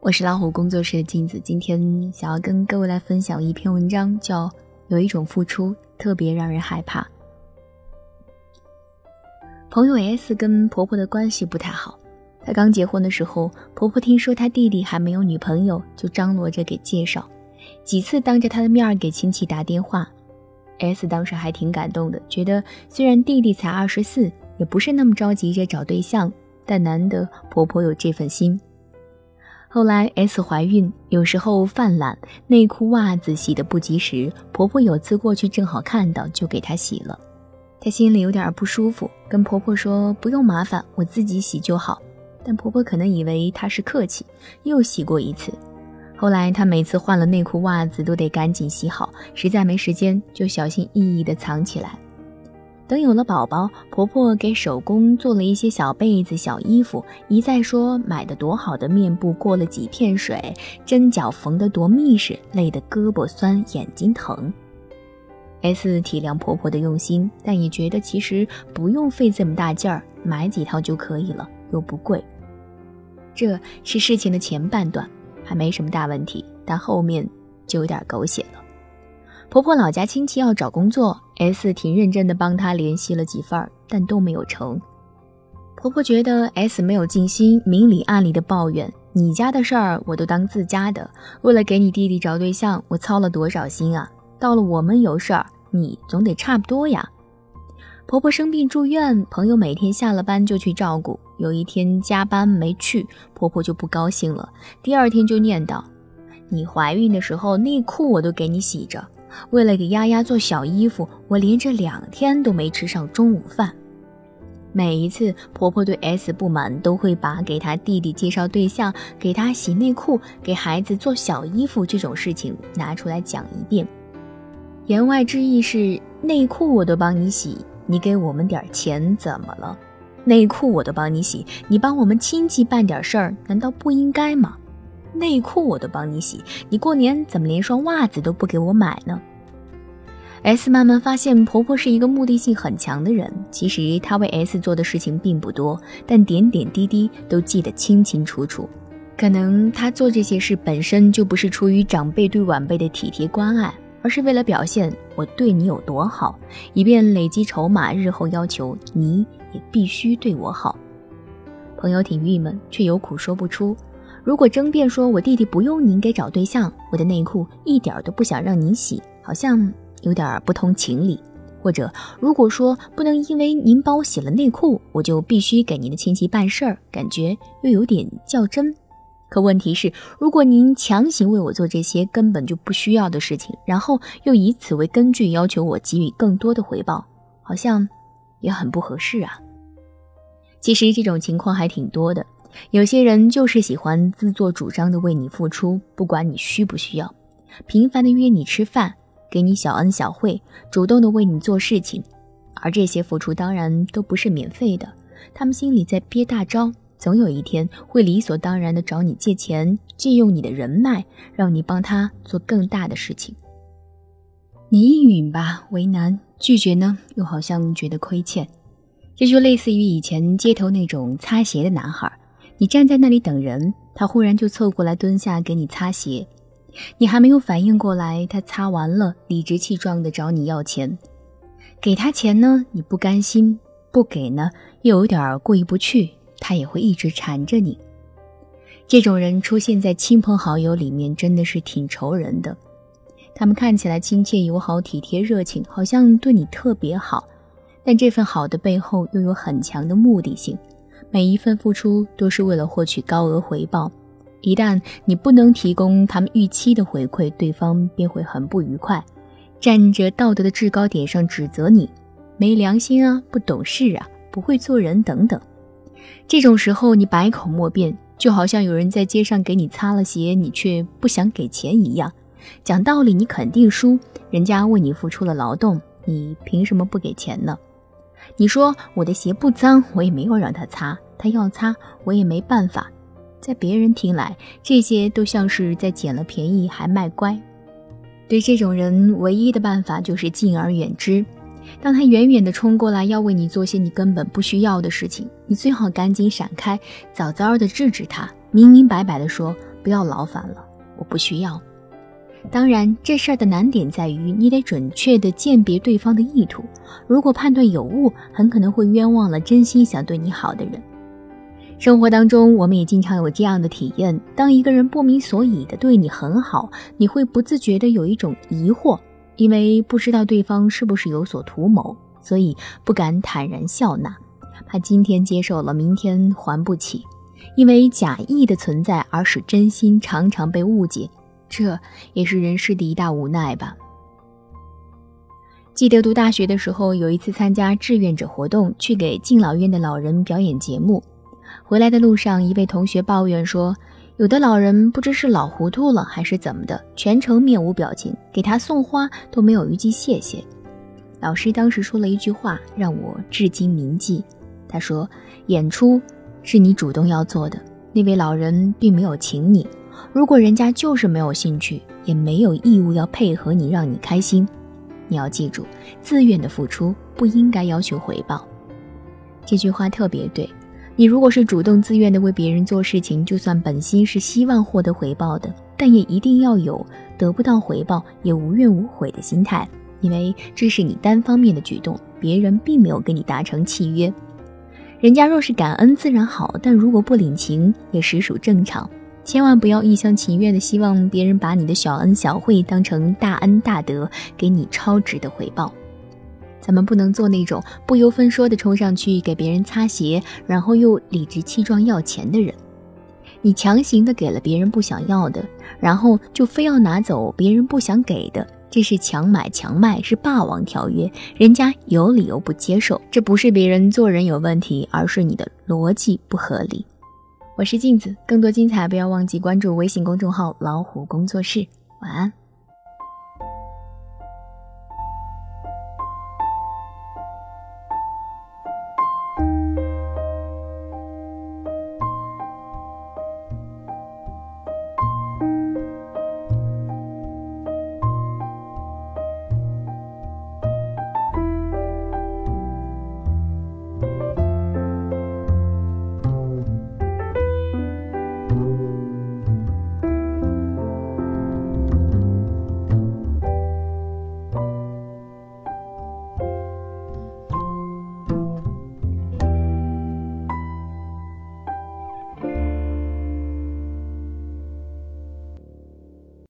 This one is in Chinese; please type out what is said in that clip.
我是老虎工作室的镜子，今天想要跟各位来分享一篇文章，叫《有一种付出特别让人害怕》。朋友 S 跟婆婆的关系不太好，她刚结婚的时候，婆婆听说她弟弟还没有女朋友，就张罗着给介绍，几次当着她的面给亲戚打电话。S 当时还挺感动的，觉得虽然弟弟才二十四，也不是那么着急着找对象，但难得婆婆有这份心。后来 S 怀孕，有时候犯懒，内裤袜子洗得不及时，婆婆有次过去正好看到，就给她洗了。她心里有点不舒服，跟婆婆说不用麻烦，我自己洗就好。但婆婆可能以为她是客气，又洗过一次。后来她每次换了内裤袜子都得赶紧洗好，实在没时间就小心翼翼地藏起来。等有了宝宝，婆婆给手工做了一些小被子、小衣服，一再说买的多好的面布，过了几片水，针脚缝得多密实，累得胳膊酸、眼睛疼。S 体谅婆婆的用心，但也觉得其实不用费这么大劲儿，买几套就可以了，又不贵。这是事情的前半段，还没什么大问题，但后面就有点狗血了。婆婆老家亲戚要找工作，S 挺认真的帮她联系了几份，但都没有成。婆婆觉得 S 没有尽心，明里暗里的抱怨：“你家的事儿我都当自家的，为了给你弟弟找对象，我操了多少心啊！到了我们有事儿，你总得差不多呀。”婆婆生病住院，朋友每天下了班就去照顾。有一天加班没去，婆婆就不高兴了，第二天就念叨：“你怀孕的时候内裤我都给你洗着。”为了给丫丫做小衣服，我连着两天都没吃上中午饭。每一次婆婆对 S 不满，都会把给她弟弟介绍对象、给她洗内裤、给孩子做小衣服这种事情拿出来讲一遍。言外之意是：内裤我都帮你洗，你给我们点钱怎么了？内裤我都帮你洗，你帮我们亲戚办点事儿，难道不应该吗？内裤我都帮你洗，你过年怎么连双袜子都不给我买呢？S 慢慢发现婆婆是一个目的性很强的人。其实她为 S 做的事情并不多，但点点滴滴都记得清清楚楚。可能她做这些事本身就不是出于长辈对晚辈的体贴关爱，而是为了表现我对你有多好，以便累积筹码，日后要求你也必须对我好。朋友挺郁闷，却有苦说不出。如果争辩说我弟弟不用您给找对象，我的内裤一点都不想让您洗，好像有点不通情理；或者如果说不能因为您帮我洗了内裤，我就必须给您的亲戚办事儿，感觉又有点较真。可问题是，如果您强行为我做这些根本就不需要的事情，然后又以此为根据要求我给予更多的回报，好像也很不合适啊。其实这种情况还挺多的。有些人就是喜欢自作主张的为你付出，不管你需不需要，频繁的约你吃饭，给你小恩小惠，主动的为你做事情，而这些付出当然都不是免费的，他们心里在憋大招，总有一天会理所当然的找你借钱，借用你的人脉，让你帮他做更大的事情。你应允吧，为难；拒绝呢，又好像觉得亏欠。这就类似于以前街头那种擦鞋的男孩。你站在那里等人，他忽然就凑过来蹲下给你擦鞋，你还没有反应过来，他擦完了，理直气壮的找你要钱。给他钱呢，你不甘心；不给呢，又有点过意不去，他也会一直缠着你。这种人出现在亲朋好友里面，真的是挺愁人的。他们看起来亲切友好、体贴热情，好像对你特别好，但这份好的背后又有很强的目的性。每一份付出都是为了获取高额回报，一旦你不能提供他们预期的回馈，对方便会很不愉快，站着道德的制高点上指责你没良心啊、不懂事啊、不会做人等等。这种时候你百口莫辩，就好像有人在街上给你擦了鞋，你却不想给钱一样。讲道理你肯定输，人家为你付出了劳动，你凭什么不给钱呢？你说我的鞋不脏，我也没有让他擦，他要擦我也没办法。在别人听来，这些都像是在捡了便宜还卖乖。对这种人，唯一的办法就是敬而远之。当他远远地冲过来要为你做些你根本不需要的事情，你最好赶紧闪开，早早地制止他，明明白白地说不要劳烦了，我不需要。当然，这事儿的难点在于，你得准确地鉴别对方的意图。如果判断有误，很可能会冤枉了真心想对你好的人。生活当中，我们也经常有这样的体验：当一个人不明所以的对你很好，你会不自觉地有一种疑惑，因为不知道对方是不是有所图谋，所以不敢坦然笑纳，怕今天接受了，明天还不起。因为假意的存在，而使真心常常被误解。这也是人世的一大无奈吧。记得读大学的时候，有一次参加志愿者活动，去给敬老院的老人表演节目。回来的路上，一位同学抱怨说，有的老人不知是老糊涂了还是怎么的，全程面无表情，给他送花都没有一句谢谢。老师当时说了一句话，让我至今铭记。他说：“演出是你主动要做的，那位老人并没有请你。”如果人家就是没有兴趣，也没有义务要配合你，让你开心。你要记住，自愿的付出不应该要求回报。这句话特别对。你如果是主动自愿的为别人做事情，就算本心是希望获得回报的，但也一定要有得不到回报也无怨无悔的心态，因为这是你单方面的举动，别人并没有跟你达成契约。人家若是感恩自然好，但如果不领情，也实属正常。千万不要一厢情愿的希望别人把你的小恩小惠当成大恩大德，给你超值的回报。咱们不能做那种不由分说的冲上去给别人擦鞋，然后又理直气壮要钱的人。你强行的给了别人不想要的，然后就非要拿走别人不想给的，这是强买强卖，是霸王条约，人家有理由不接受。这不是别人做人有问题，而是你的逻辑不合理。我是镜子，更多精彩不要忘记关注微信公众号“老虎工作室”。晚安。